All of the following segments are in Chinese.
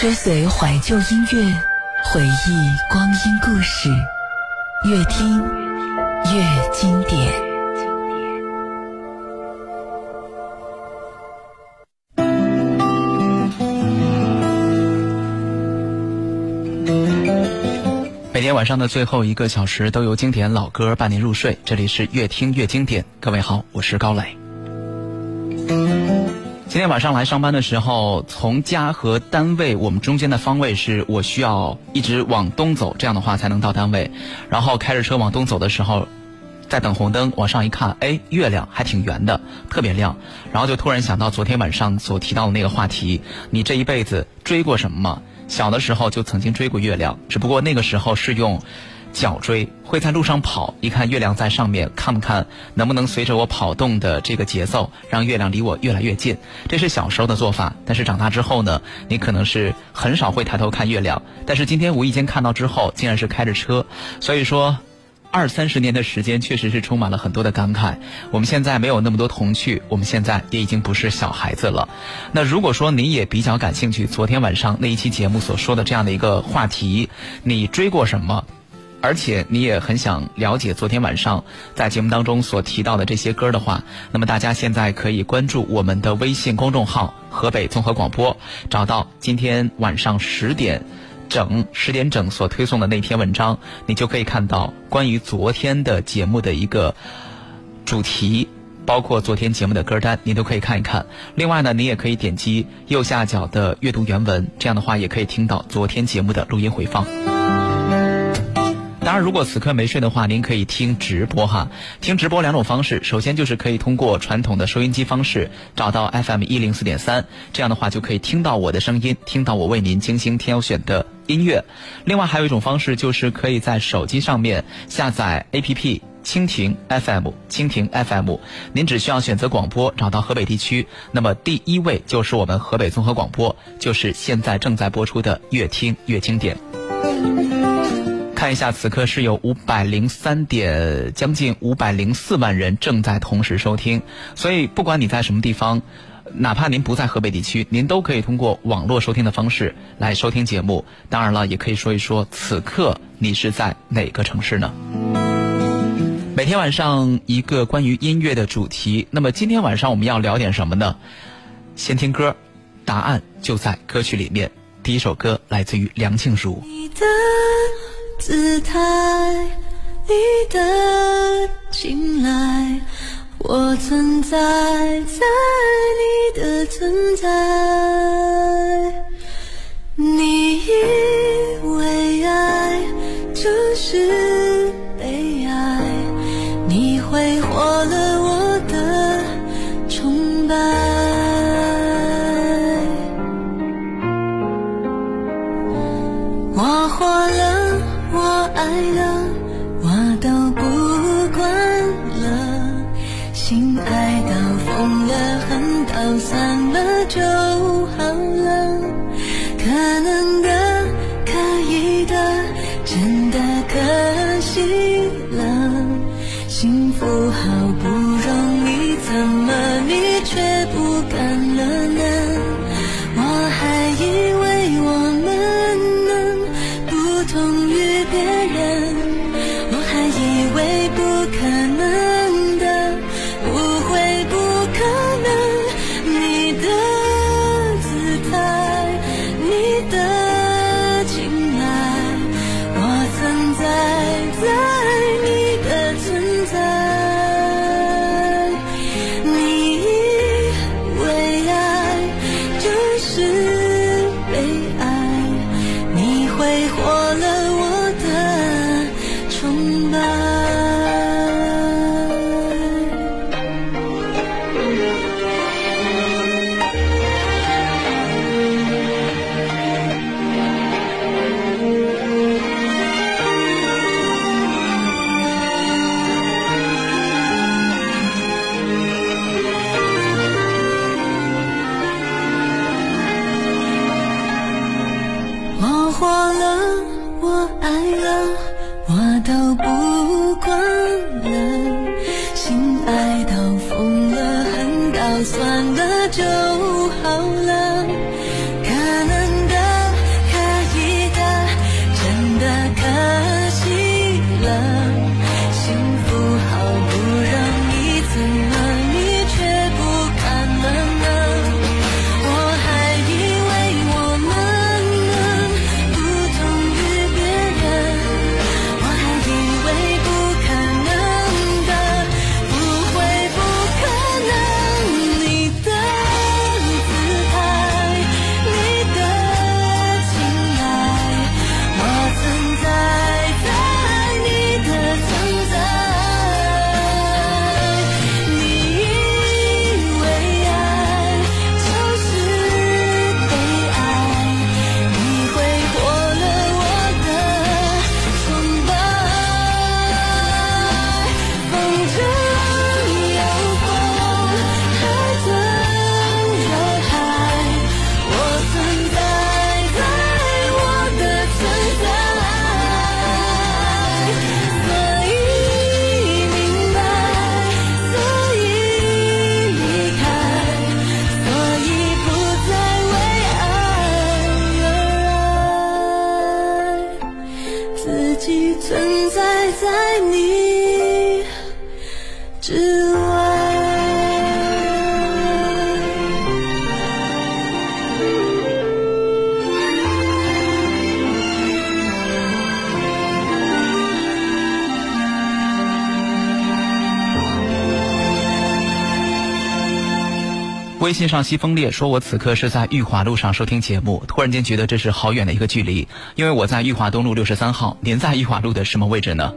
追随怀旧音乐，回忆光阴故事，越听越经典。每天晚上的最后一个小时都有经典老歌伴您入睡，这里是越听越经典。各位好，我是高磊。今天晚上来上班的时候，从家和单位我们中间的方位是我需要一直往东走，这样的话才能到单位。然后开着车往东走的时候，在等红灯，往上一看，哎，月亮还挺圆的，特别亮。然后就突然想到昨天晚上所提到的那个话题：你这一辈子追过什么吗？小的时候就曾经追过月亮，只不过那个时候是用。脚追会在路上跑，一看月亮在上面，看不看能不能随着我跑动的这个节奏，让月亮离我越来越近？这是小时候的做法。但是长大之后呢，你可能是很少会抬头看月亮。但是今天无意间看到之后，竟然是开着车。所以说，二三十年的时间确实是充满了很多的感慨。我们现在没有那么多童趣，我们现在也已经不是小孩子了。那如果说你也比较感兴趣，昨天晚上那一期节目所说的这样的一个话题，你追过什么？而且你也很想了解昨天晚上在节目当中所提到的这些歌的话，那么大家现在可以关注我们的微信公众号“河北综合广播”，找到今天晚上十点整十点整所推送的那篇文章，你就可以看到关于昨天的节目的一个主题，包括昨天节目的歌单，你都可以看一看。另外呢，你也可以点击右下角的阅读原文，这样的话也可以听到昨天节目的录音回放。当然，如果此刻没睡的话，您可以听直播哈。听直播两种方式，首先就是可以通过传统的收音机方式找到 FM 一零四点三，这样的话就可以听到我的声音，听到我为您精心挑选的音乐。另外还有一种方式，就是可以在手机上面下载 APP 蜻蜓 FM，蜻蜓 FM，您只需要选择广播，找到河北地区，那么第一位就是我们河北综合广播，就是现在正在播出的《越听越经典》。看一下，此刻是有五百零三点，将近五百零四万人正在同时收听。所以，不管你在什么地方，哪怕您不在河北地区，您都可以通过网络收听的方式来收听节目。当然了，也可以说一说此刻你是在哪个城市呢？每天晚上一个关于音乐的主题。那么今天晚上我们要聊点什么呢？先听歌，答案就在歌曲里面。第一首歌来自于梁静茹。姿态，你的青睐，我存在在你的存在。你以为爱就是被爱，你挥霍了 to 算了就好了。微信上西风烈说：“我此刻是在裕华路上收听节目，突然间觉得这是好远的一个距离，因为我在裕华东路六十三号，您在裕华路的什么位置呢？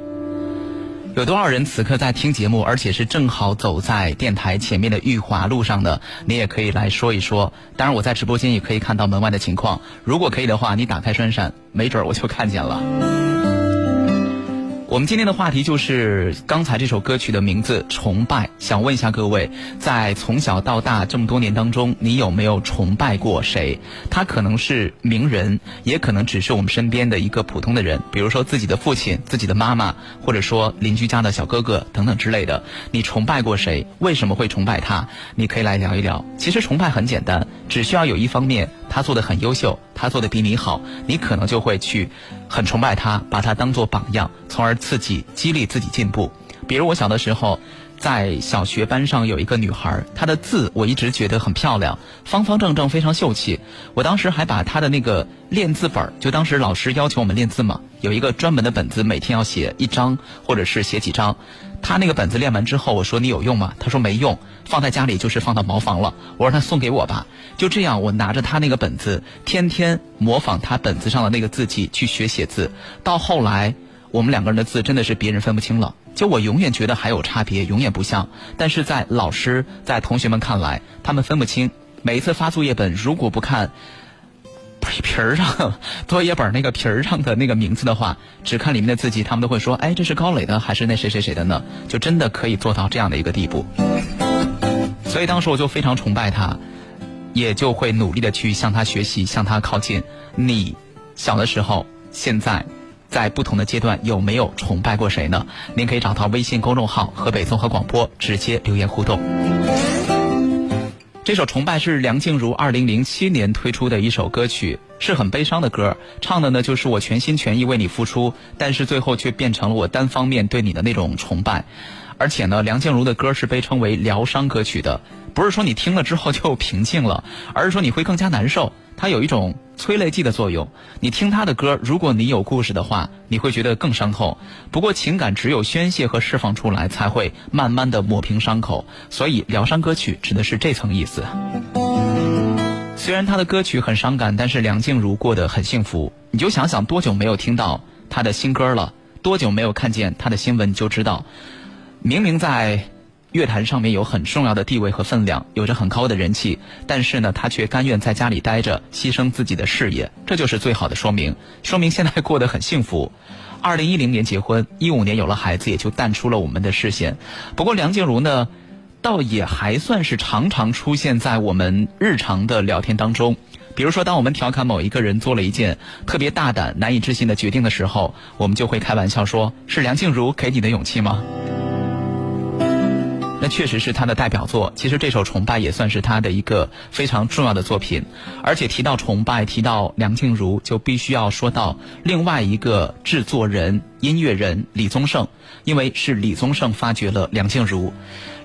有多少人此刻在听节目，而且是正好走在电台前面的裕华路上呢？你也可以来说一说。当然，我在直播间也可以看到门外的情况，如果可以的话，你打开双闪，没准儿我就看见了。”我们今天的话题就是刚才这首歌曲的名字《崇拜》，想问一下各位，在从小到大这么多年当中，你有没有崇拜过谁？他可能是名人，也可能只是我们身边的一个普通的人，比如说自己的父亲、自己的妈妈，或者说邻居家的小哥哥等等之类的。你崇拜过谁？为什么会崇拜他？你可以来聊一聊。其实崇拜很简单，只需要有一方面他做的很优秀，他做的比你好，你可能就会去很崇拜他，把他当做榜样，从而刺激、激励自己进步。比如我小的时候，在小学班上有一个女孩，她的字我一直觉得很漂亮，方方正正，非常秀气。我当时还把她的那个练字本儿，就当时老师要求我们练字嘛，有一个专门的本子，每天要写一张或者是写几张。他那个本子练完之后，我说你有用吗？他说没用，放在家里就是放到茅房了。我说他送给我吧。就这样，我拿着他那个本子，天天模仿他本子上的那个字迹去学写字。到后来，我们两个人的字真的是别人分不清了。就我永远觉得还有差别，永远不像。但是在老师、在同学们看来，他们分不清。每一次发作业本，如果不看皮皮儿上作业本那个皮儿上的那个名字的话，只看里面的字迹，他们都会说：“哎，这是高磊的还是那谁谁谁的呢？”就真的可以做到这样的一个地步。所以当时我就非常崇拜他，也就会努力的去向他学习，向他靠近。你小的时候，现在。在不同的阶段有没有崇拜过谁呢？您可以找到微信公众号“河北综合广播”，直接留言互动。这首《崇拜》是梁静茹二零零七年推出的一首歌曲，是很悲伤的歌，唱的呢就是我全心全意为你付出，但是最后却变成了我单方面对你的那种崇拜。而且呢，梁静茹的歌是被称为疗伤歌曲的，不是说你听了之后就平静了，而是说你会更加难受。它有一种催泪剂的作用。你听他的歌，如果你有故事的话，你会觉得更伤痛。不过情感只有宣泄和释放出来，才会慢慢的抹平伤口。所以疗伤歌曲指的是这层意思。虽然他的歌曲很伤感，但是梁静茹过得很幸福。你就想想多久没有听到他的新歌了，多久没有看见他的新闻，就知道，明明在。乐坛上面有很重要的地位和分量，有着很高的人气，但是呢，他却甘愿在家里待着，牺牲自己的事业，这就是最好的说明，说明现在过得很幸福。二零一零年结婚，一五年有了孩子，也就淡出了我们的视线。不过梁静茹呢，倒也还算是常常出现在我们日常的聊天当中。比如说，当我们调侃某一个人做了一件特别大胆、难以置信的决定的时候，我们就会开玩笑说：“是梁静茹给你的勇气吗？”那确实是他的代表作。其实这首《崇拜》也算是他的一个非常重要的作品。而且提到崇拜，提到梁静茹，就必须要说到另外一个制作人、音乐人李宗盛，因为是李宗盛发掘了梁静茹。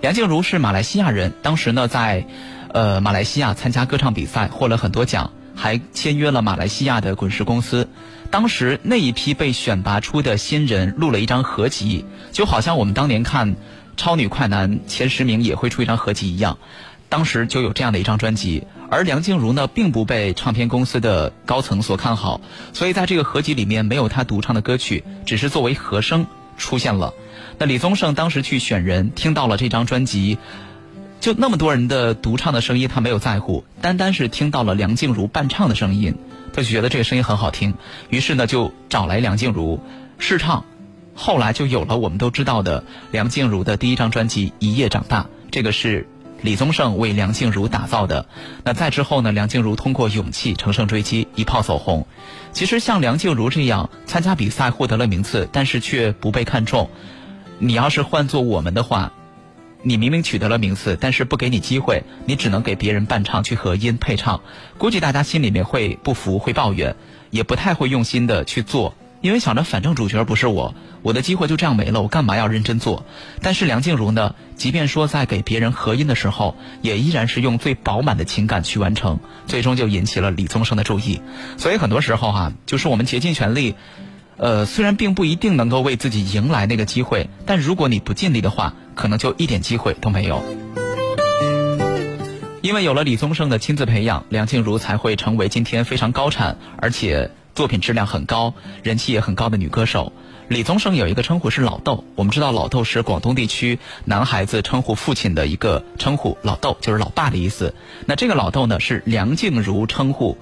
梁静茹是马来西亚人，当时呢在，呃马来西亚参加歌唱比赛，获了很多奖，还签约了马来西亚的滚石公司。当时那一批被选拔出的新人录了一张合集，就好像我们当年看。超女快男前十名也会出一张合集一样，当时就有这样的一张专辑，而梁静茹呢并不被唱片公司的高层所看好，所以在这个合集里面没有她独唱的歌曲，只是作为和声出现了。那李宗盛当时去选人，听到了这张专辑，就那么多人的独唱的声音，他没有在乎，单单是听到了梁静茹伴唱的声音，他就觉得这个声音很好听，于是呢就找来梁静茹试唱。后来就有了我们都知道的梁静茹的第一张专辑《一夜长大》，这个是李宗盛为梁静茹打造的。那再之后呢，梁静茹通过勇气乘胜追击，一炮走红。其实像梁静茹这样参加比赛获得了名次，但是却不被看中，你要是换做我们的话，你明明取得了名次，但是不给你机会，你只能给别人伴唱去和音配唱，估计大家心里面会不服，会抱怨，也不太会用心的去做。因为想着反正主角不是我，我的机会就这样没了，我干嘛要认真做？但是梁静茹呢，即便说在给别人合音的时候，也依然是用最饱满的情感去完成，最终就引起了李宗盛的注意。所以很多时候哈，就是我们竭尽全力，呃，虽然并不一定能够为自己迎来那个机会，但如果你不尽力的话，可能就一点机会都没有。因为有了李宗盛的亲自培养，梁静茹才会成为今天非常高产，而且。作品质量很高、人气也很高的女歌手李宗盛有一个称呼是“老豆”。我们知道“老豆”是广东地区男孩子称呼父亲的一个称呼，“老豆”就是老爸的意思。那这个“老豆”呢，是梁静茹称呼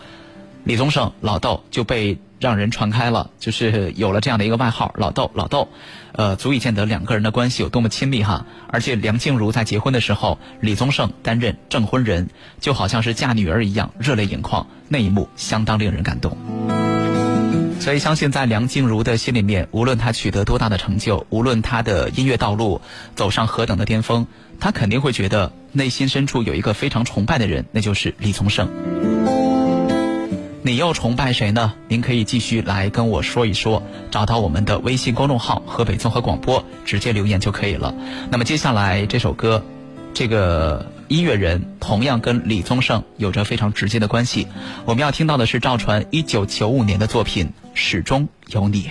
李宗盛“老豆”，就被让人传开了，就是有了这样的一个外号“老豆”。老豆，呃，足以见得两个人的关系有多么亲密哈。而且梁静茹在结婚的时候，李宗盛担任证婚人，就好像是嫁女儿一样，热泪盈眶，那一幕相当令人感动。所以，相信在梁静茹的心里面，无论她取得多大的成就，无论她的音乐道路走上何等的巅峰，她肯定会觉得内心深处有一个非常崇拜的人，那就是李宗盛。你又崇拜谁呢？您可以继续来跟我说一说，找到我们的微信公众号“河北综合广播”，直接留言就可以了。那么接下来这首歌，这个。音乐人同样跟李宗盛有着非常直接的关系。我们要听到的是赵传一九九五年的作品《始终有你》。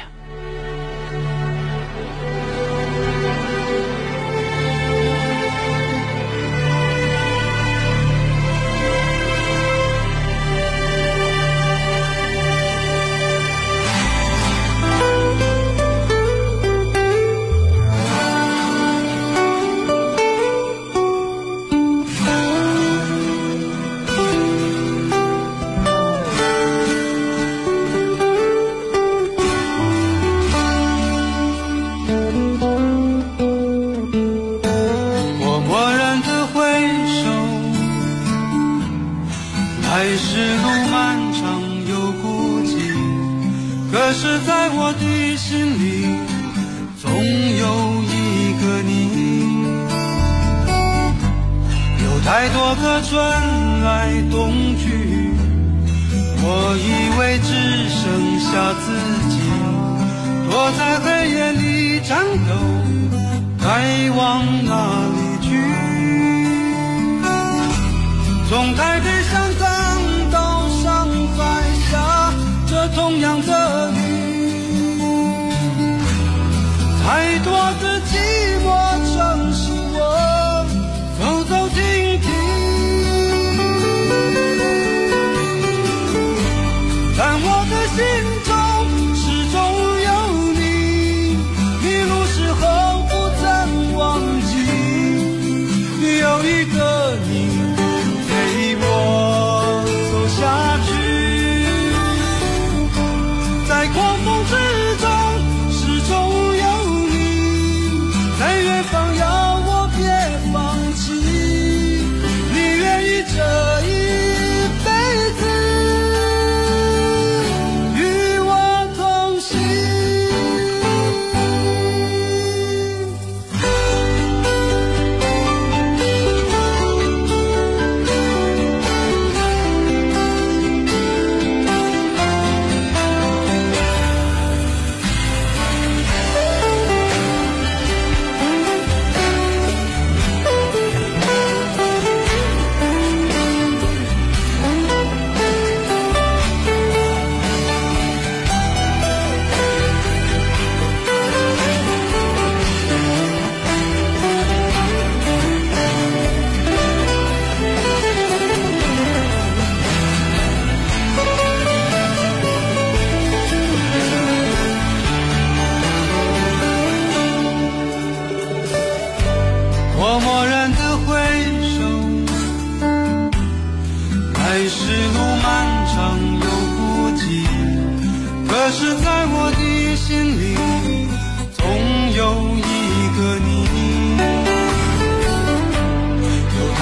太多的寂寞。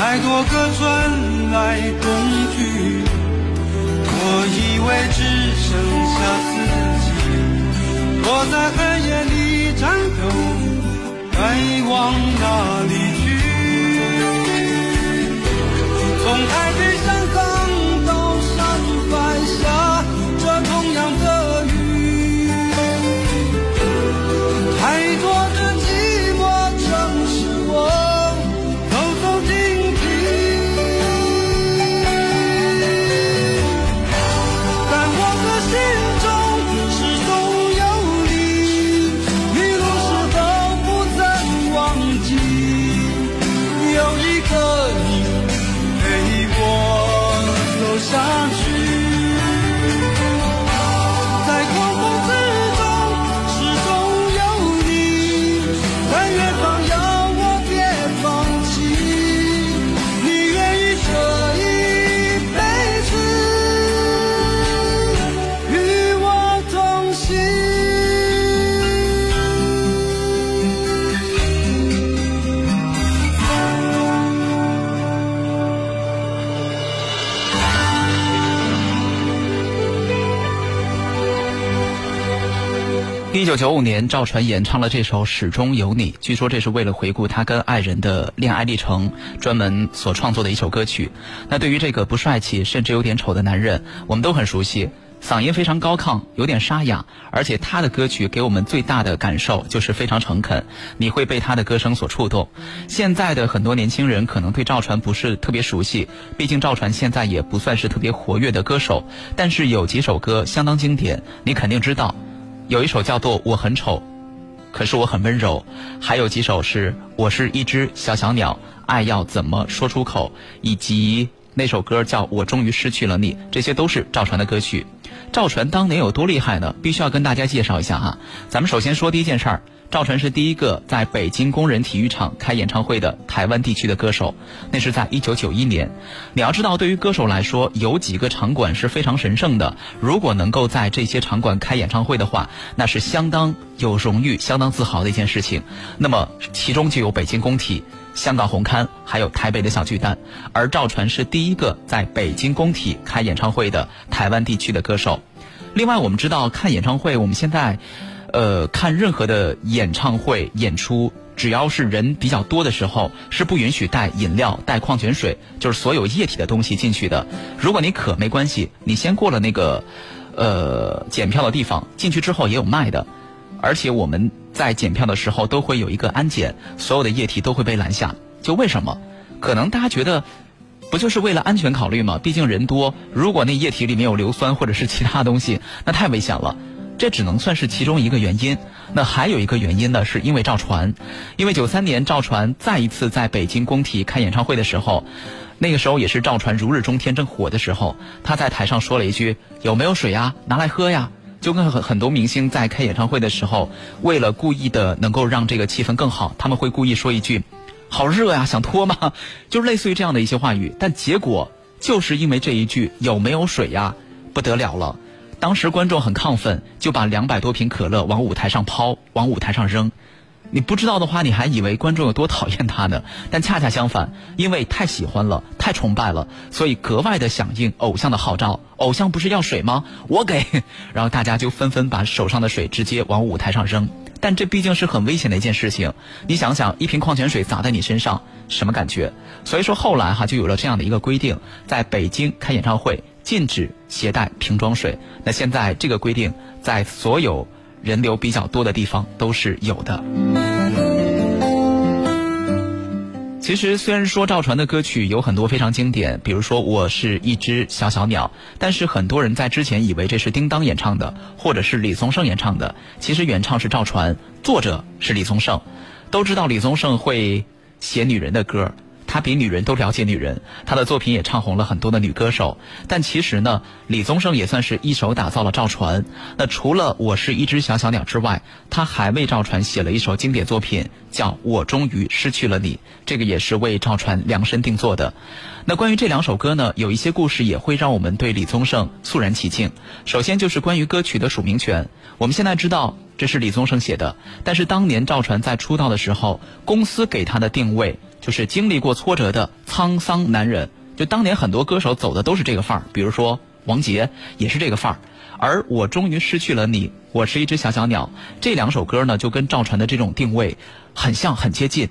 太多个春来冬去，我以为只剩下自己，我在黑夜里颤抖，该往哪里去？从台北上九九五年，赵传演唱了这首《始终有你》，据说这是为了回顾他跟爱人的恋爱历程，专门所创作的一首歌曲。那对于这个不帅气甚至有点丑的男人，我们都很熟悉，嗓音非常高亢，有点沙哑，而且他的歌曲给我们最大的感受就是非常诚恳，你会被他的歌声所触动。现在的很多年轻人可能对赵传不是特别熟悉，毕竟赵传现在也不算是特别活跃的歌手，但是有几首歌相当经典，你肯定知道。有一首叫做《我很丑》，可是我很温柔；还有几首是《我是一只小小鸟》，爱要怎么说出口，以及那首歌叫《我终于失去了你》，这些都是赵传的歌曲。赵传当年有多厉害呢？必须要跟大家介绍一下哈。咱们首先说第一件事儿，赵传是第一个在北京工人体育场开演唱会的台湾地区的歌手，那是在一九九一年。你要知道，对于歌手来说，有几个场馆是非常神圣的。如果能够在这些场馆开演唱会的话，那是相当有荣誉、相当自豪的一件事情。那么其中就有北京工体。香港红磡，还有台北的小巨蛋，而赵传是第一个在北京工体开演唱会的台湾地区的歌手。另外，我们知道看演唱会，我们现在，呃，看任何的演唱会演出，只要是人比较多的时候，是不允许带饮料、带矿泉水，就是所有液体的东西进去的。如果你渴没关系，你先过了那个，呃，检票的地方，进去之后也有卖的。而且我们在检票的时候都会有一个安检，所有的液体都会被拦下。就为什么？可能大家觉得，不就是为了安全考虑吗？毕竟人多，如果那液体里面有硫酸或者是其他东西，那太危险了。这只能算是其中一个原因。那还有一个原因呢，是因为赵传，因为九三年赵传再一次在北京工体开演唱会的时候，那个时候也是赵传如日中天正火的时候，他在台上说了一句：“有没有水呀？拿来喝呀。”就跟很很多明星在开演唱会的时候，为了故意的能够让这个气氛更好，他们会故意说一句：“好热呀，想脱吗？” 就是类似于这样的一些话语。但结果就是因为这一句“有没有水呀”，不得了了。当时观众很亢奋，就把两百多瓶可乐往舞台上抛，往舞台上扔。你不知道的话，你还以为观众有多讨厌他呢。但恰恰相反，因为太喜欢了，太崇拜了，所以格外的响应偶像的号召。偶像不是要水吗？我给。然后大家就纷纷把手上的水直接往舞台上扔。但这毕竟是很危险的一件事情。你想想，一瓶矿泉水洒在你身上，什么感觉？所以说后来哈就有了这样的一个规定，在北京开演唱会禁止携带瓶装水。那现在这个规定在所有。人流比较多的地方都是有的。其实，虽然说赵传的歌曲有很多非常经典，比如说《我是一只小小鸟》，但是很多人在之前以为这是叮当演唱的，或者是李宗盛演唱的。其实原唱是赵传，作者是李宗盛。都知道李宗盛会写女人的歌，他比女人都了解女人，他的作品也唱红了很多的女歌手。但其实呢，李宗盛也算是一手打造了赵传。那除了《我是一只小小鸟》之外，他还为赵传写了一首经典作品，叫《我终于失去了你》，这个也是为赵传量身定做的。那关于这两首歌呢，有一些故事也会让我们对李宗盛肃然起敬。首先就是关于歌曲的署名权，我们现在知道这是李宗盛写的，但是当年赵传在出道的时候，公司给他的定位就是经历过挫折的沧桑男人。就当年很多歌手走的都是这个范儿，比如说王杰也是这个范儿。而我终于失去了你，我是一只小小鸟，这两首歌呢，就跟赵传的这种定位很像，很接近。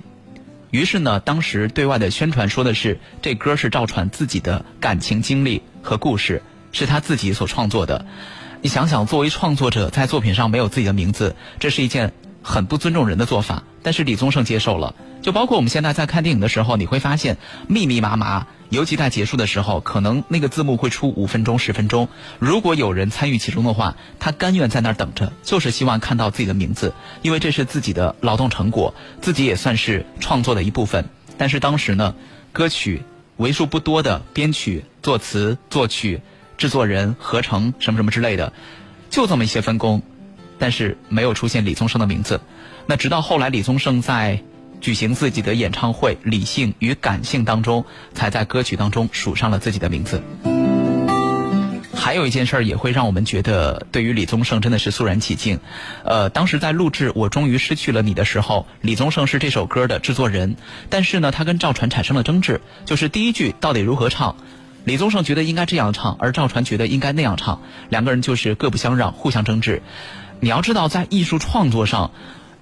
于是呢，当时对外的宣传说的是，这歌是赵传自己的感情经历和故事，是他自己所创作的。你想想，作为创作者，在作品上没有自己的名字，这是一件很不尊重人的做法。但是李宗盛接受了。就包括我们现在在看电影的时候，你会发现密密麻麻，尤其在结束的时候，可能那个字幕会出五分钟、十分钟。如果有人参与其中的话，他甘愿在那儿等着，就是希望看到自己的名字，因为这是自己的劳动成果，自己也算是创作的一部分。但是当时呢，歌曲为数不多的编曲、作词、作曲、制作人、合成什么什么之类的，就这么一些分工，但是没有出现李宗盛的名字。那直到后来，李宗盛在。举行自己的演唱会，理性与感性当中，才在歌曲当中署上了自己的名字。还有一件事儿也会让我们觉得，对于李宗盛真的是肃然起敬。呃，当时在录制《我终于失去了你》的时候，李宗盛是这首歌的制作人，但是呢，他跟赵传产生了争执，就是第一句到底如何唱，李宗盛觉得应该这样唱，而赵传觉得应该那样唱，两个人就是各不相让，互相争执。你要知道，在艺术创作上。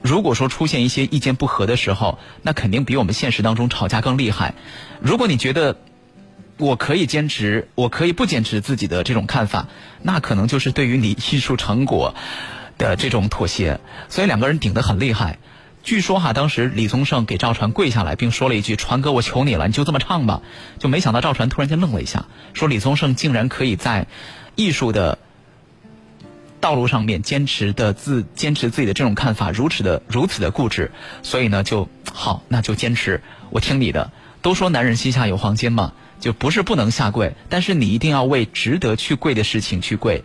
如果说出现一些意见不合的时候，那肯定比我们现实当中吵架更厉害。如果你觉得我可以坚持，我可以不坚持自己的这种看法，那可能就是对于你艺术成果的这种妥协。所以两个人顶得很厉害。据说哈，当时李宗盛给赵传跪下来，并说了一句：“传哥，我求你了，你就这么唱吧。”就没想到赵传突然间愣了一下，说李宗盛竟然可以在艺术的。道路上面坚持的自坚持自己的这种看法如此的如此的固执，所以呢就好那就坚持我听你的。都说男人膝下有黄金嘛，就不是不能下跪，但是你一定要为值得去跪的事情去跪。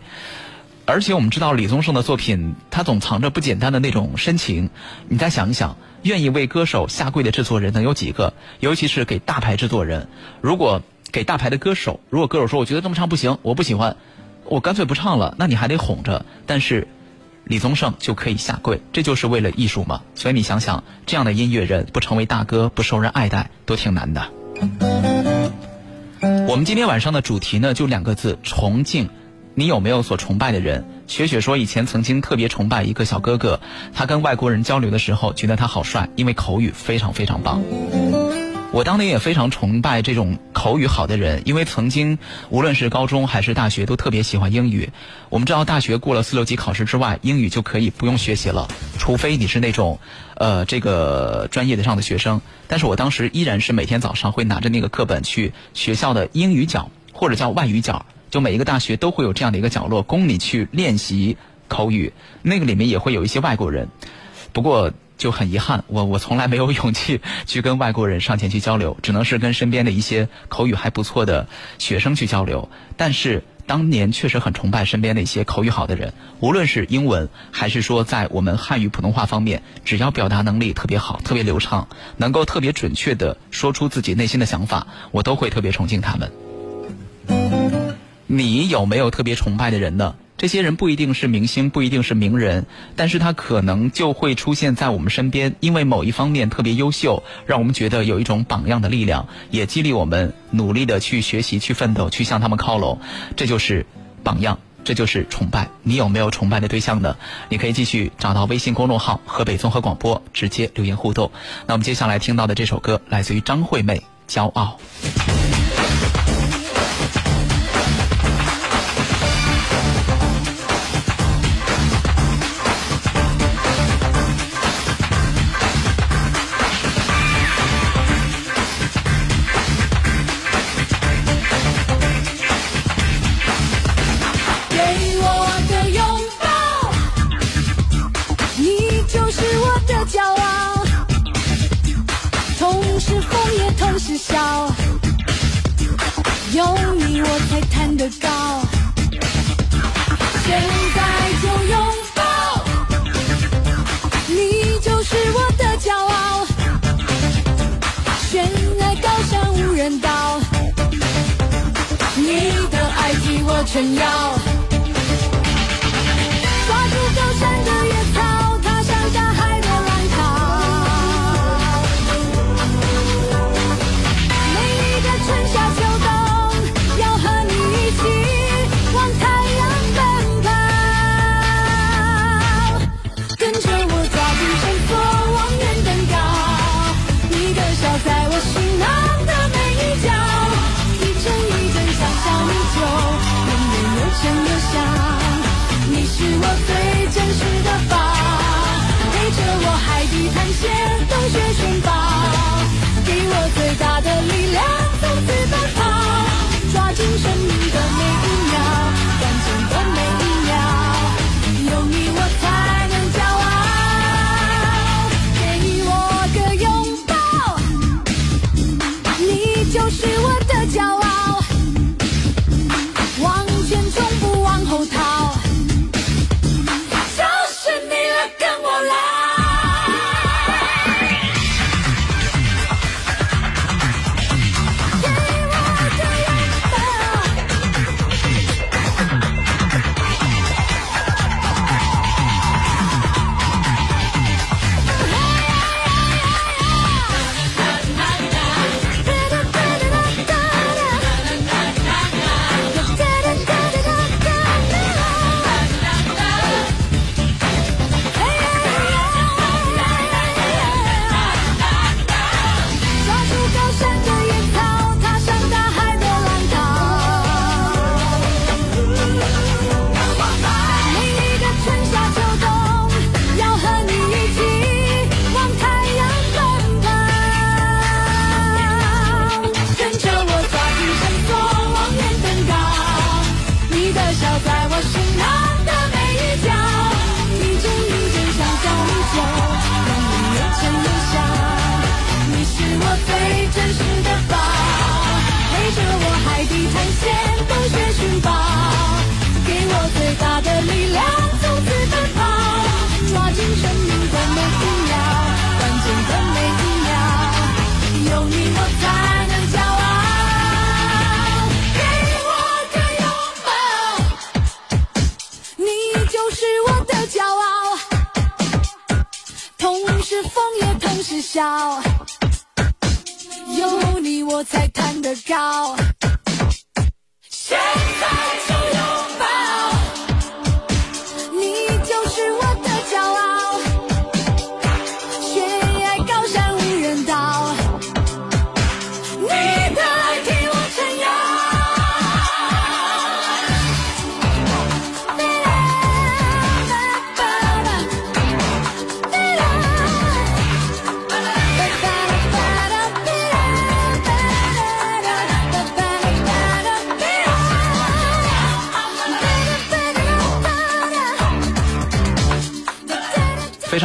而且我们知道李宗盛的作品，他总藏着不简单的那种深情。你再想一想，愿意为歌手下跪的制作人能有几个？尤其是给大牌制作人，如果给大牌的歌手，如果歌手说我觉得这么唱不行，我不喜欢。我干脆不唱了，那你还得哄着。但是李宗盛就可以下跪，这就是为了艺术嘛。所以你想想，这样的音乐人不成为大哥，不受人爱戴，都挺难的。我们今天晚上的主题呢，就两个字：崇敬。你有没有所崇拜的人？雪雪说，以前曾经特别崇拜一个小哥哥，他跟外国人交流的时候，觉得他好帅，因为口语非常非常棒。我当年也非常崇拜这种口语好的人，因为曾经无论是高中还是大学都特别喜欢英语。我们知道大学过了四六级考试之外，英语就可以不用学习了，除非你是那种，呃，这个专业的上的学生。但是我当时依然是每天早上会拿着那个课本去学校的英语角或者叫外语角，就每一个大学都会有这样的一个角落供你去练习口语。那个里面也会有一些外国人，不过。就很遗憾，我我从来没有 勇气去跟外国人上前去交流，只能是跟身边的一些口语还不错的学生去交流。但是当年确实很崇拜身边的一些口语好的人，无论是英文还是说在我们汉语普通话方面，只要表达能力特别好、特别流畅，能够特别准确的说出自己内心的想法，我都会特别崇敬他们。你有没有特别崇拜的人呢？这些人不一定是明星，不一定是名人，但是他可能就会出现在我们身边，因为某一方面特别优秀，让我们觉得有一种榜样的力量，也激励我们努力的去学习、去奋斗、去向他们靠拢。这就是榜样，这就是崇拜。你有没有崇拜的对象呢？你可以继续找到微信公众号“河北综合广播”，直接留言互动。那我们接下来听到的这首歌来自于张惠妹，《骄傲》。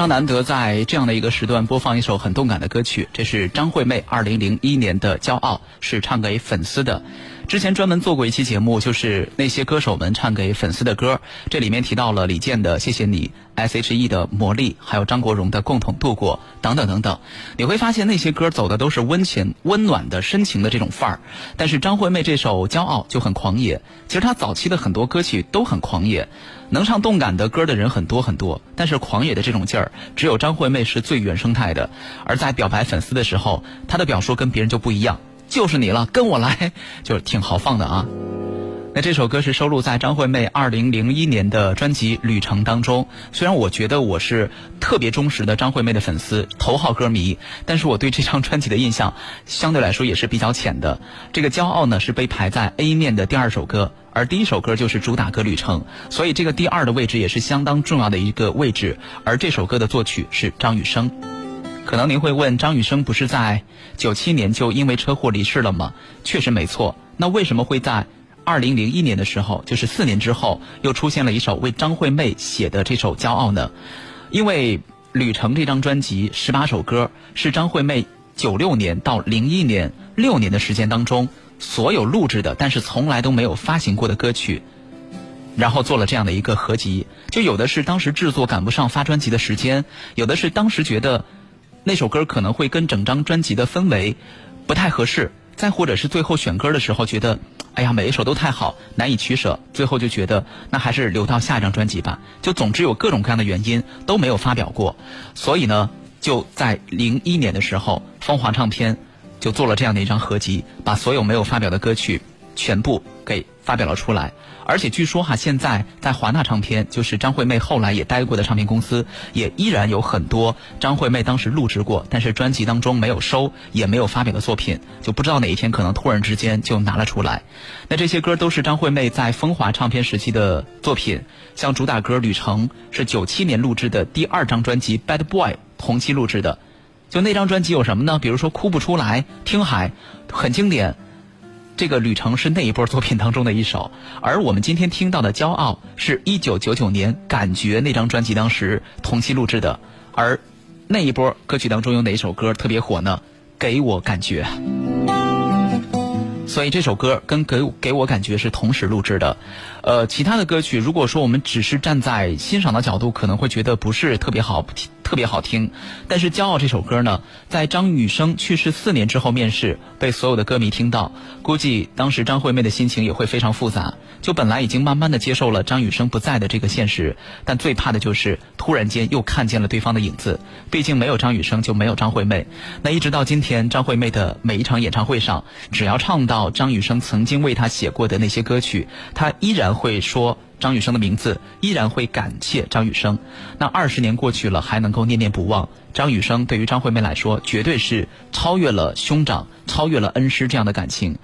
难得在这样的一个时段播放一首很动感的歌曲，这是张惠妹二零零一年的《骄傲》，是唱给粉丝的。之前专门做过一期节目，就是那些歌手们唱给粉丝的歌，这里面提到了李健的《谢谢你》，S.H.E 的《魔力》，还有张国荣的《共同度过》等等等等。你会发现那些歌走的都是温情、温暖的、深情的这种范儿，但是张惠妹这首《骄傲》就很狂野。其实她早期的很多歌曲都很狂野，能唱动感的歌的人很多很多，但是狂野的这种劲儿，只有张惠妹是最原生态的。而在表白粉丝的时候，她的表述跟别人就不一样。就是你了，跟我来，就是挺豪放的啊。那这首歌是收录在张惠妹2001年的专辑《旅程》当中。虽然我觉得我是特别忠实的张惠妹的粉丝、头号歌迷，但是我对这张专辑的印象相对来说也是比较浅的。这个《骄傲》呢是被排在 A 面的第二首歌，而第一首歌就是主打歌《旅程》，所以这个第二的位置也是相当重要的一个位置。而这首歌的作曲是张雨生。可能您会问，张雨生不是在九七年就因为车祸离世了吗？确实没错。那为什么会在二零零一年的时候，就是四年之后，又出现了一首为张惠妹写的这首《骄傲》呢？因为《旅程》这张专辑十八首歌是张惠妹九六年到零一年六年的时间当中所有录制的，但是从来都没有发行过的歌曲，然后做了这样的一个合集。就有的是当时制作赶不上发专辑的时间，有的是当时觉得那首歌可能会跟整张专辑的氛围不太合适，再或者是最后选歌的时候觉得，哎呀，每一首都太好，难以取舍，最后就觉得那还是留到下一张专辑吧。就总之有各种各样的原因都没有发表过，所以呢，就在零一年的时候，风华唱片。就做了这样的一张合集，把所有没有发表的歌曲全部给发表了出来。而且据说哈，现在在华纳唱片，就是张惠妹后来也待过的唱片公司，也依然有很多张惠妹当时录制过，但是专辑当中没有收也没有发表的作品，就不知道哪一天可能突然之间就拿了出来。那这些歌都是张惠妹在风华唱片时期的作品，像主打歌《旅程》是九七年录制的第二张专辑《Bad Boy》同期录制的。就那张专辑有什么呢？比如说《哭不出来》《听海》，很经典。这个旅程是那一波作品当中的一首，而我们今天听到的《骄傲》是一九九九年《感觉》那张专辑当时同期录制的。而那一波歌曲当中有哪首歌特别火呢？给我感觉。所以这首歌跟给给我感觉是同时录制的。呃，其他的歌曲，如果说我们只是站在欣赏的角度，可能会觉得不是特别好听。特别好听，但是《骄傲》这首歌呢，在张雨生去世四年之后面世，被所有的歌迷听到，估计当时张惠妹的心情也会非常复杂。就本来已经慢慢的接受了张雨生不在的这个现实，但最怕的就是突然间又看见了对方的影子。毕竟没有张雨生就没有张惠妹。那一直到今天，张惠妹的每一场演唱会上，只要唱到张雨生曾经为她写过的那些歌曲，她依然会说。张雨生的名字依然会感谢张雨生，那二十年过去了还能够念念不忘。张雨生对于张惠妹来说，绝对是超越了兄长、超越了恩师这样的感情。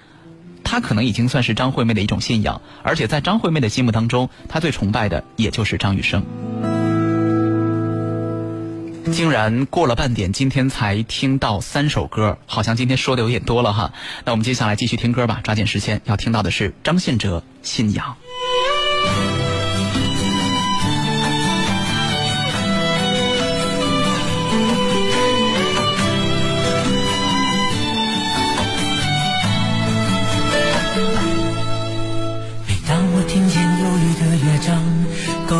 他可能已经算是张惠妹的一种信仰，而且在张惠妹的心目当中，他最崇拜的也就是张雨生。竟然过了半点，今天才听到三首歌，好像今天说的有点多了哈。那我们接下来继续听歌吧，抓紧时间，要听到的是张信哲《信仰》。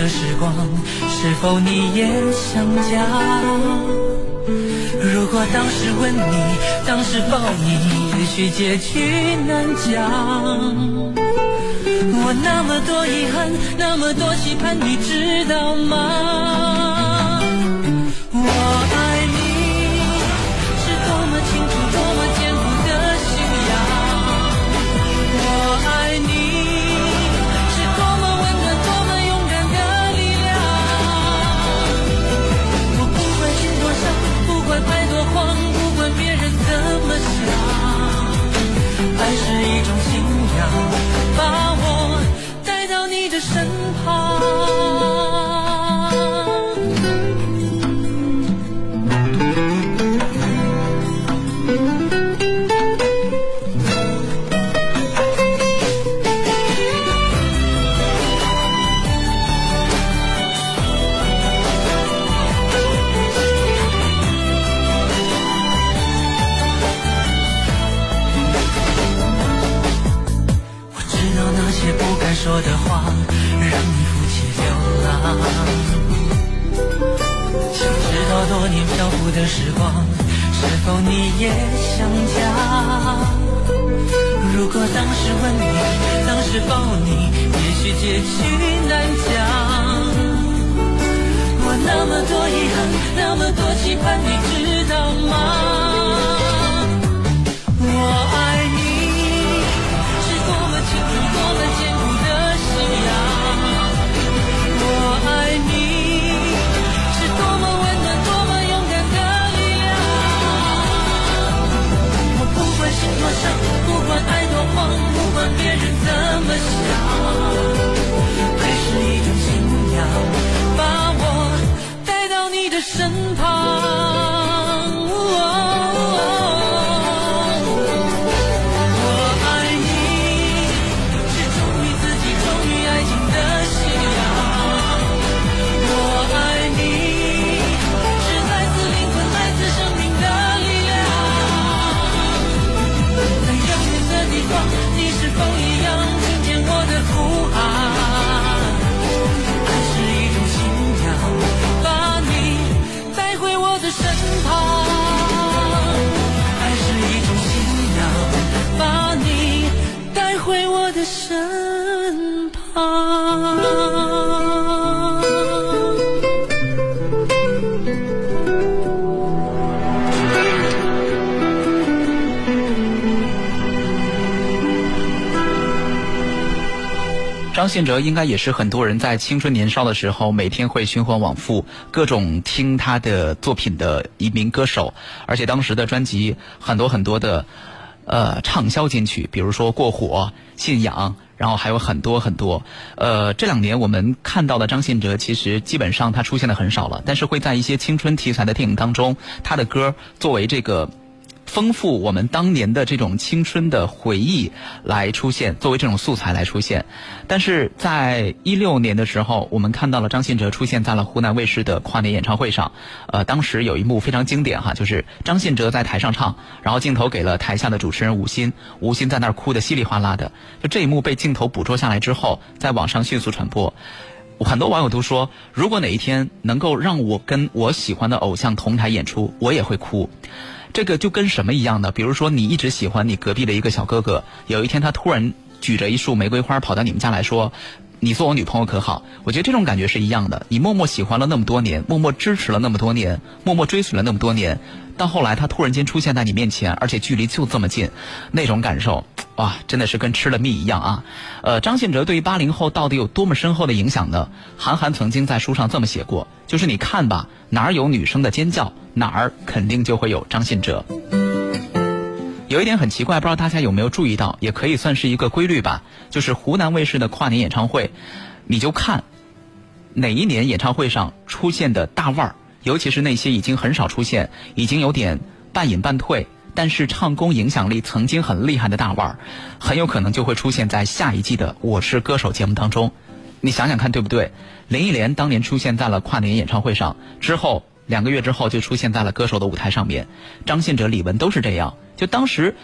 的时光，是否你也想家？如果当时吻你，当时抱你，也许结局难讲。我那么多遗憾，那么多期盼，你知道吗？我。爱张信哲应该也是很多人在青春年少的时候每天会循环往复各种听他的作品的一名歌手，而且当时的专辑很多很多的呃畅销金曲，比如说《过火》《信仰》，然后还有很多很多。呃，这两年我们看到的张信哲其实基本上他出现的很少了，但是会在一些青春题材的电影当中，他的歌作为这个。丰富我们当年的这种青春的回忆来出现，作为这种素材来出现。但是在一六年的时候，我们看到了张信哲出现在了湖南卫视的跨年演唱会上。呃，当时有一幕非常经典哈，就是张信哲在台上唱，然后镜头给了台下的主持人吴昕，吴昕在那儿哭得稀里哗啦的。就这一幕被镜头捕捉下来之后，在网上迅速传播。很多网友都说，如果哪一天能够让我跟我喜欢的偶像同台演出，我也会哭。这个就跟什么一样的？比如说，你一直喜欢你隔壁的一个小哥哥，有一天他突然举着一束玫瑰花跑到你们家来说：“你做我女朋友可好？”我觉得这种感觉是一样的。你默默喜欢了那么多年，默默支持了那么多年，默默追随了那么多年，到后来他突然间出现在你面前，而且距离就这么近，那种感受，哇，真的是跟吃了蜜一样啊！呃，张信哲对于八零后到底有多么深厚的影响呢？韩寒曾经在书上这么写过，就是你看吧，哪儿有女生的尖叫？哪儿肯定就会有张信哲。有一点很奇怪，不知道大家有没有注意到，也可以算是一个规律吧。就是湖南卫视的跨年演唱会，你就看哪一年演唱会上出现的大腕儿，尤其是那些已经很少出现、已经有点半隐半退，但是唱功影响力曾经很厉害的大腕儿，很有可能就会出现在下一季的《我是歌手》节目当中。你想想看，对不对？林忆莲当年出现在了跨年演唱会上之后。两个月之后就出现在了歌手的舞台上面，张信哲、李玟都是这样。就当时，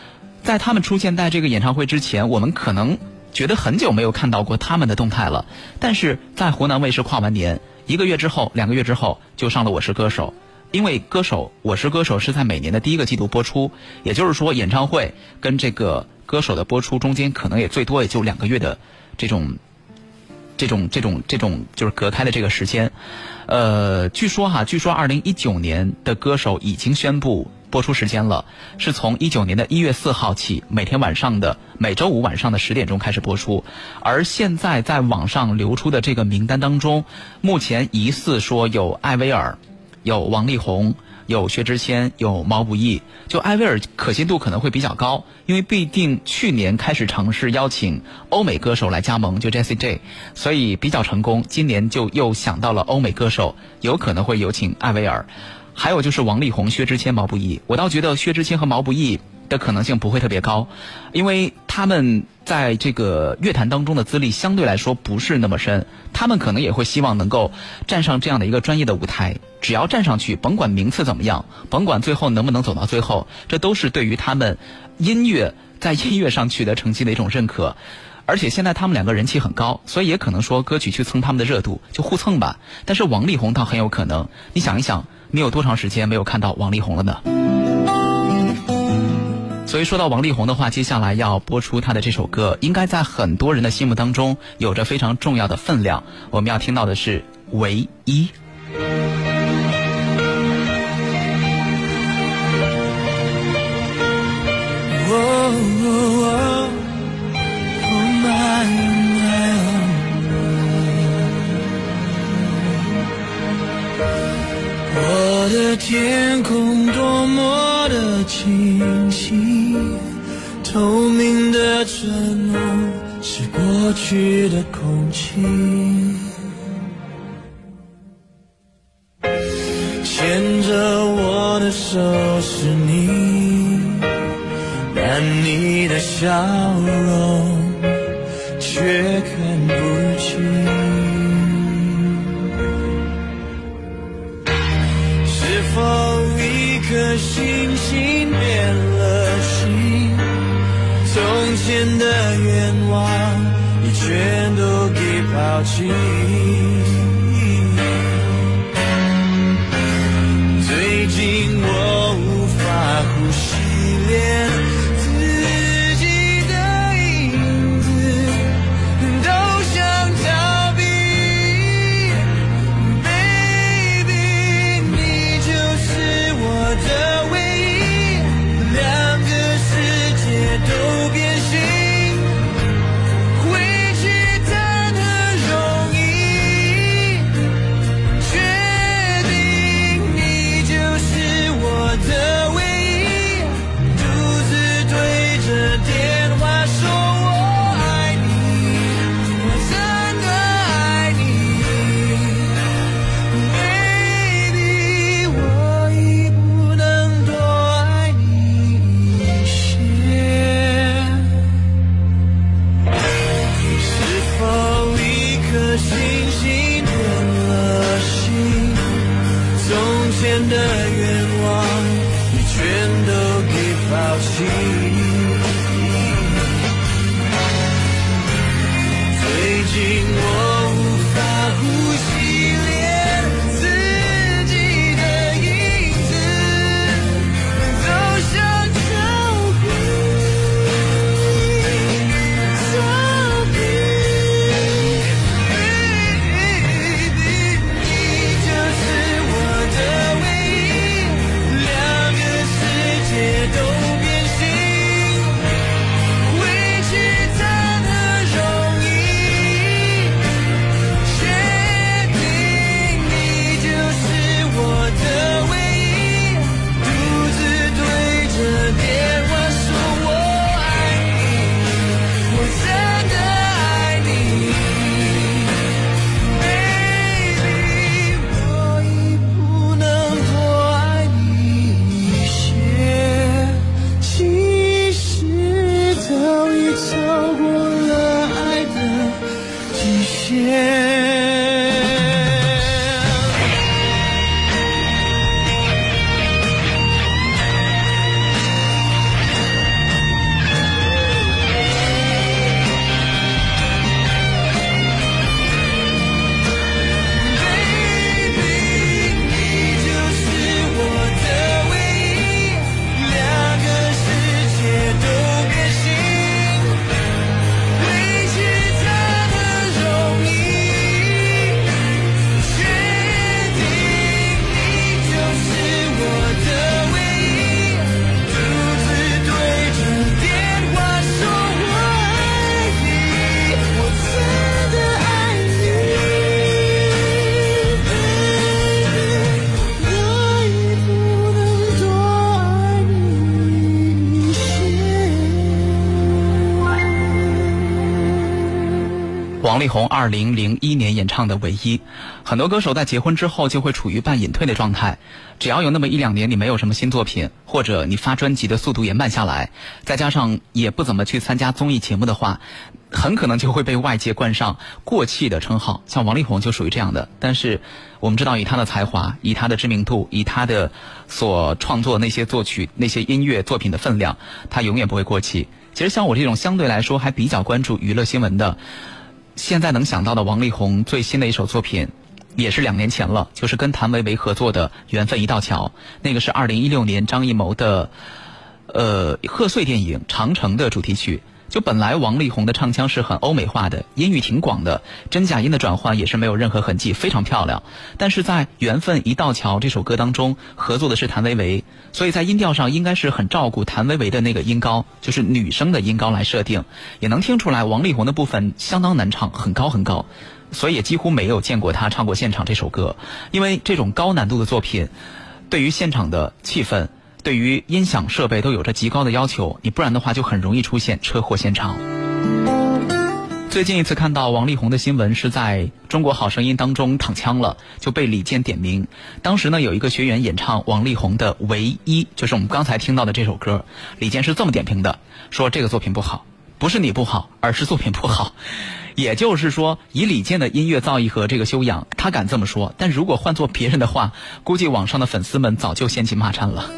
在他们出现在这个演唱会之前，我们可能觉得很久没有看到过他们的动态了。但是在湖南卫视跨完年一个月之后、两个月之后就上了《我是歌手》，因为歌手《我是歌手》是在每年的第一个季度播出，也就是说演唱会跟这个歌手的播出中间可能也最多也就两个月的这种。这种这种这种就是隔开的这个时间，呃，据说哈，据说二零一九年的歌手已经宣布播出时间了，是从一九年的一月四号起，每天晚上的每周五晚上的十点钟开始播出。而现在在网上流出的这个名单当中，目前疑似说有艾薇儿，有王力宏。有薛之谦，有毛不易，就艾薇儿可信度可能会比较高，因为毕竟去年开始尝试邀请欧美歌手来加盟，就 Jessie J，所以比较成功。今年就又想到了欧美歌手，有可能会有请艾薇儿，还有就是王力宏、薛之谦、毛不易。我倒觉得薛之谦和毛不易的可能性不会特别高，因为他们在这个乐坛当中的资历相对来说不是那么深，他们可能也会希望能够站上这样的一个专业的舞台。只要站上去，甭管名次怎么样，甭管最后能不能走到最后，这都是对于他们音乐在音乐上取得成绩的一种认可。而且现在他们两个人气很高，所以也可能说歌曲去蹭他们的热度，就互蹭吧。但是王力宏倒很有可能，你想一想，你有多长时间没有看到王力宏了呢？所以说到王力宏的话，接下来要播出他的这首歌，应该在很多人的心目当中有着非常重要的分量。我们要听到的是《唯一》。我的天空多么的清晰，透明的承诺是过去的空气，牵着我的手是你，但你的笑容却星星变了心，从前的愿望已全都给抛弃。二零零一年演唱的《唯一》，很多歌手在结婚之后就会处于半隐退的状态，只要有那么一两年你没有什么新作品，或者你发专辑的速度也慢下来，再加上也不怎么去参加综艺节目的话，很可能就会被外界冠上过气的称号。像王力宏就属于这样的。但是我们知道，以他的才华，以他的知名度，以他的所创作那些作曲、那些音乐作品的分量，他永远不会过气。其实像我这种相对来说还比较关注娱乐新闻的。现在能想到的王力宏最新的一首作品，也是两年前了，就是跟谭维维合作的《缘分一道桥》，那个是二零一六年张艺谋的，呃贺岁电影《长城》的主题曲。就本来王力宏的唱腔是很欧美化的，音域挺广的，真假音的转换也是没有任何痕迹，非常漂亮。但是在《缘分一道桥》这首歌当中，合作的是谭维维，所以在音调上应该是很照顾谭维维的那个音高，就是女生的音高来设定，也能听出来王力宏的部分相当难唱，很高很高，所以也几乎没有见过他唱过现场这首歌，因为这种高难度的作品，对于现场的气氛。对于音响设备都有着极高的要求，你不然的话就很容易出现车祸现场。最近一次看到王力宏的新闻是在中国好声音当中躺枪了，就被李健点名。当时呢有一个学员演唱王力宏的《唯一》，就是我们刚才听到的这首歌，李健是这么点评的：说这个作品不好，不是你不好，而是作品不好。也就是说，以李健的音乐造诣和这个修养，他敢这么说。但如果换做别人的话，估计网上的粉丝们早就掀起骂战了。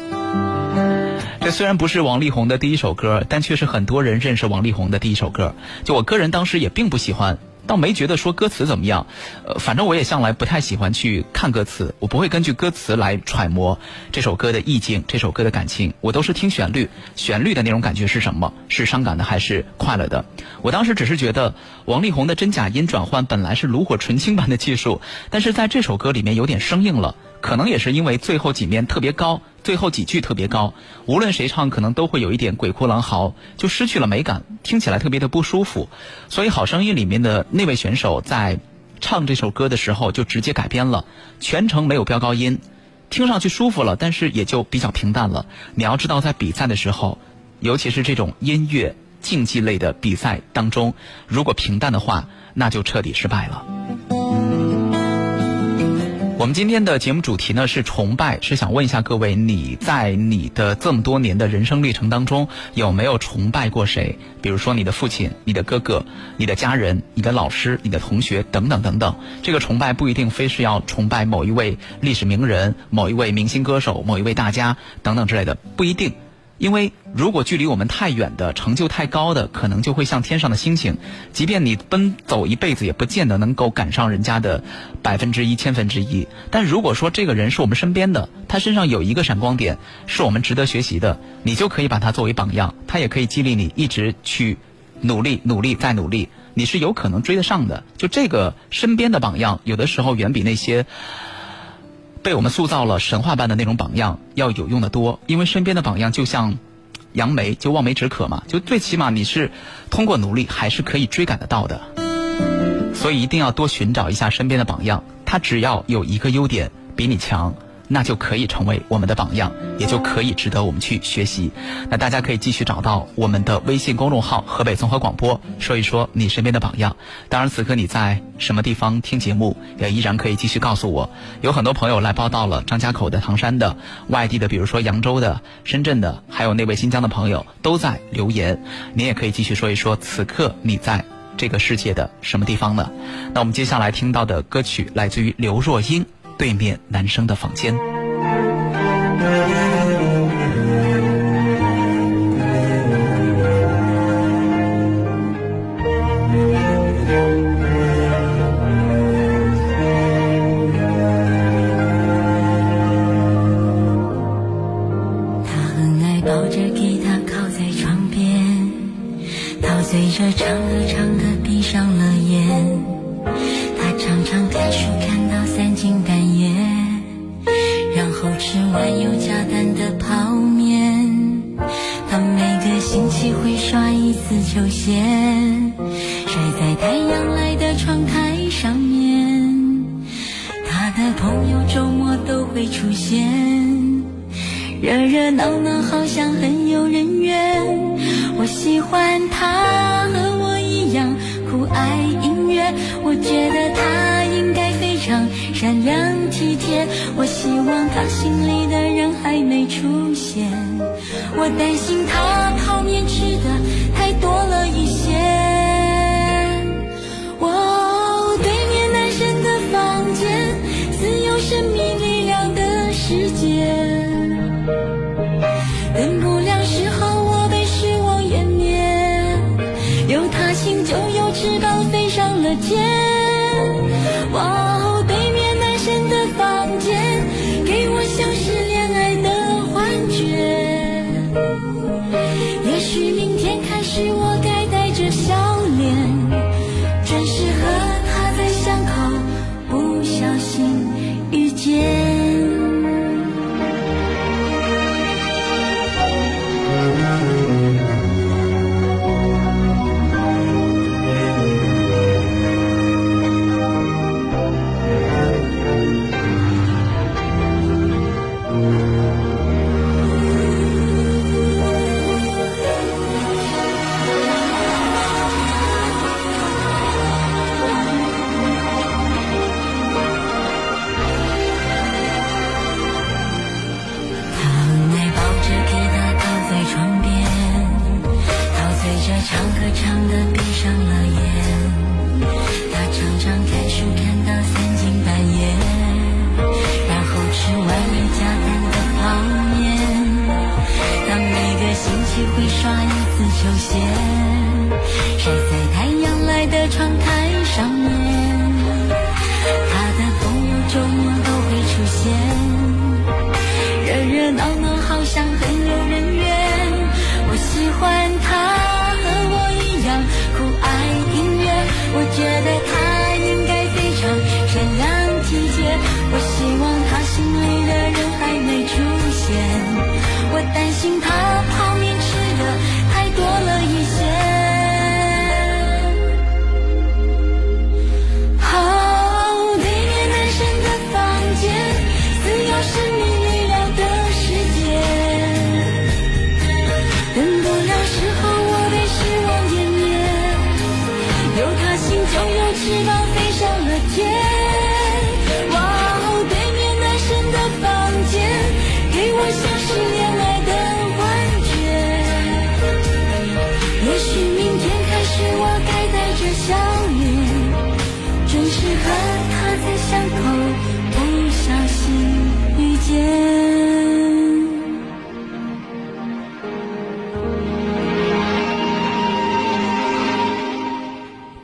这虽然不是王力宏的第一首歌，但却是很多人认识王力宏的第一首歌。就我个人当时也并不喜欢，倒没觉得说歌词怎么样。呃，反正我也向来不太喜欢去看歌词，我不会根据歌词来揣摩这首歌的意境、这首歌的感情。我都是听旋律，旋律的那种感觉是什么？是伤感的还是快乐的？我当时只是觉得王力宏的真假音转换本来是炉火纯青般的技术，但是在这首歌里面有点生硬了。可能也是因为最后几面特别高，最后几句特别高，无论谁唱，可能都会有一点鬼哭狼嚎，就失去了美感，听起来特别的不舒服。所以《好声音》里面的那位选手在唱这首歌的时候，就直接改编了，全程没有飙高音，听上去舒服了，但是也就比较平淡了。你要知道，在比赛的时候，尤其是这种音乐竞技类的比赛当中，如果平淡的话，那就彻底失败了。我们今天的节目主题呢是崇拜，是想问一下各位，你在你的这么多年的人生历程当中，有没有崇拜过谁？比如说你的父亲、你的哥哥、你的家人、你的老师、你的同学等等等等。这个崇拜不一定非是要崇拜某一位历史名人、某一位明星歌手、某一位大家等等之类的，不一定。因为如果距离我们太远的成就太高的，可能就会像天上的星星，即便你奔走一辈子，也不见得能够赶上人家的百分之一、千分之一。但如果说这个人是我们身边的，他身上有一个闪光点，是我们值得学习的，你就可以把他作为榜样，他也可以激励你一直去努力、努力再努力，你是有可能追得上的。就这个身边的榜样，有的时候远比那些。被我们塑造了神话般的那种榜样要有用的多，因为身边的榜样就像杨梅，就望梅止渴嘛，就最起码你是通过努力还是可以追赶得到的，所以一定要多寻找一下身边的榜样，他只要有一个优点比你强。那就可以成为我们的榜样，也就可以值得我们去学习。那大家可以继续找到我们的微信公众号“河北综合广播”，说一说你身边的榜样。当然，此刻你在什么地方听节目，也依然可以继续告诉我。有很多朋友来报道了，张家口的、唐山的、外地的，比如说扬州的、深圳的，还有那位新疆的朋友都在留言。你也可以继续说一说，此刻你在这个世界的什么地方呢？那我们接下来听到的歌曲来自于刘若英。对面男生的房间。球鞋，晒在太阳来的窗台上面。他的朋友周末都会出现，热热闹闹好像很有人缘。我喜欢他和我一样酷爱音乐。我觉得他应该非常善良体贴。我希望他心里的人还没出现，我担心他泡面吃的太多了一些。一次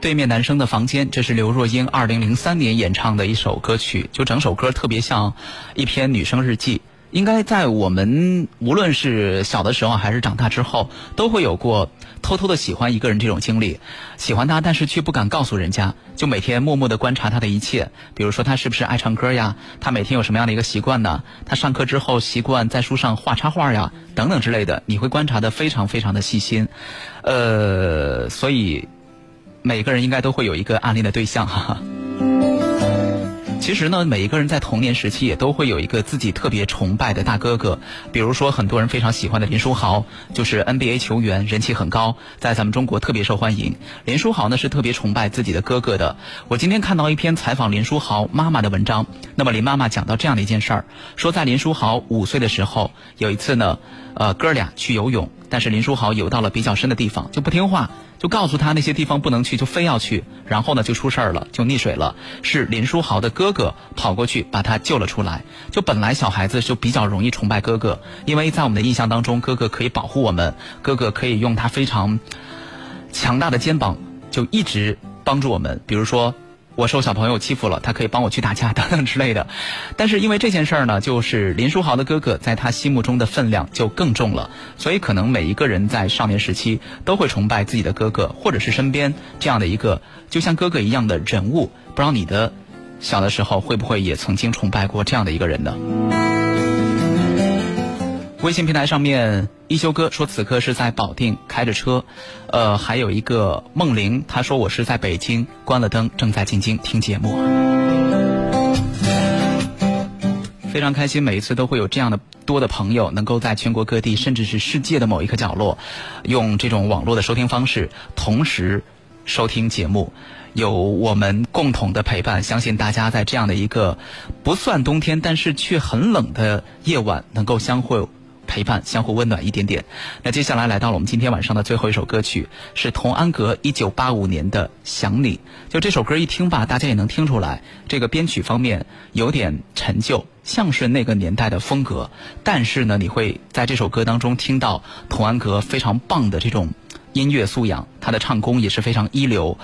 对面男生的房间，这是刘若英二零零三年演唱的一首歌曲，就整首歌特别像一篇女生日记。应该在我们无论是小的时候还是长大之后，都会有过偷偷的喜欢一个人这种经历，喜欢他，但是却不敢告诉人家，就每天默默的观察他的一切，比如说他是不是爱唱歌呀，他每天有什么样的一个习惯呢？他上课之后习惯在书上画插画呀，等等之类的，你会观察的非常非常的细心，呃，所以。每个人应该都会有一个暗恋的对象，哈哈。其实呢，每一个人在童年时期也都会有一个自己特别崇拜的大哥哥，比如说很多人非常喜欢的林书豪，就是 NBA 球员，人气很高，在咱们中国特别受欢迎。林书豪呢是特别崇拜自己的哥哥的。我今天看到一篇采访林书豪妈妈的文章，那么林妈妈讲到这样的一件事儿，说在林书豪五岁的时候，有一次呢，呃，哥俩去游泳，但是林书豪游到了比较深的地方就不听话。就告诉他那些地方不能去，就非要去，然后呢就出事儿了，就溺水了。是林书豪的哥哥跑过去把他救了出来。就本来小孩子就比较容易崇拜哥哥，因为在我们的印象当中，哥哥可以保护我们，哥哥可以用他非常强大的肩膀就一直帮助我们。比如说。我受小朋友欺负了，他可以帮我去打架等等 之类的。但是因为这件事儿呢，就是林书豪的哥哥在他心目中的分量就更重了，所以可能每一个人在少年时期都会崇拜自己的哥哥，或者是身边这样的一个就像哥哥一样的人物。不知道你的小的时候会不会也曾经崇拜过这样的一个人呢？微信平台上面，一休哥说此刻是在保定开着车，呃，还有一个梦玲，她说我是在北京，关了灯正在静静听节目，非常开心，每一次都会有这样的多的朋友能够在全国各地，甚至是世界的某一个角落，用这种网络的收听方式，同时收听节目，有我们共同的陪伴，相信大家在这样的一个不算冬天，但是却很冷的夜晚，能够相互陪伴、相互温暖一点点。那接下来来到了我们今天晚上的最后一首歌曲，是童安格一九八五年的《想你》。就这首歌一听吧，大家也能听出来，这个编曲方面有点陈旧，像是那个年代的风格。但是呢，你会在这首歌当中听到童安格非常棒的这种音乐素养，他的唱功也是非常一流。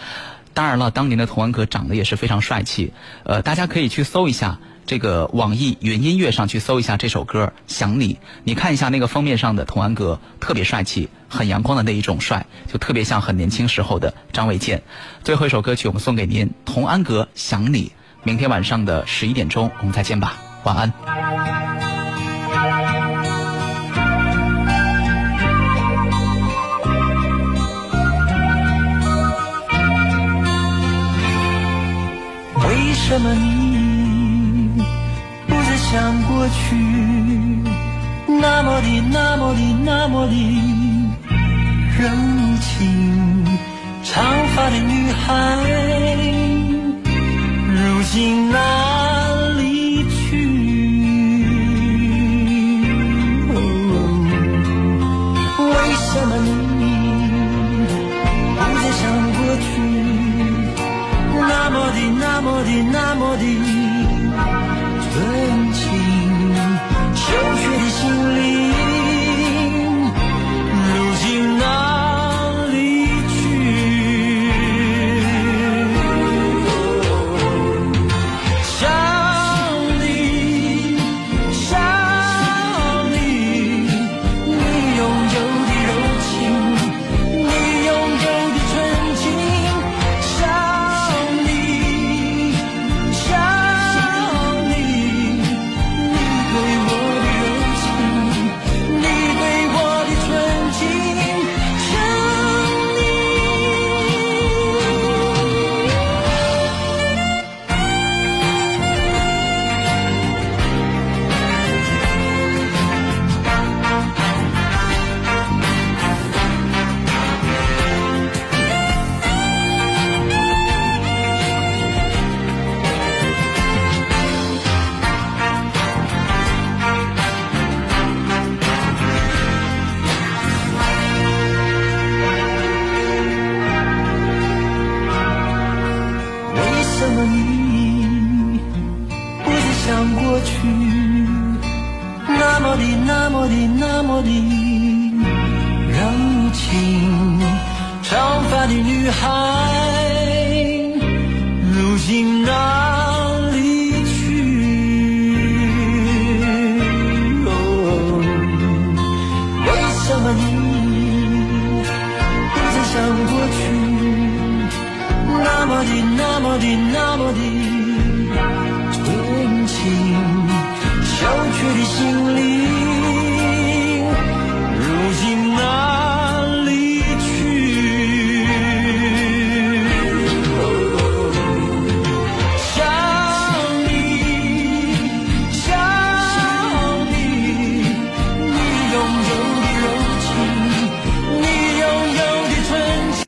当然了，当年的童安格长得也是非常帅气。呃，大家可以去搜一下这个网易云音乐上去搜一下这首歌《想你》，你看一下那个封面上的童安格，特别帅气，很阳光的那一种帅，就特别像很年轻时候的张卫健。最后一首歌曲我们送给您，童安格《想你》。明天晚上的十一点钟我们再见吧，晚安。为什么你不再想过去？那么的，那么的，那么的柔情，长发的女孩，如今哪里去？为什么你不再想过去？那么的，那么的，那么的情，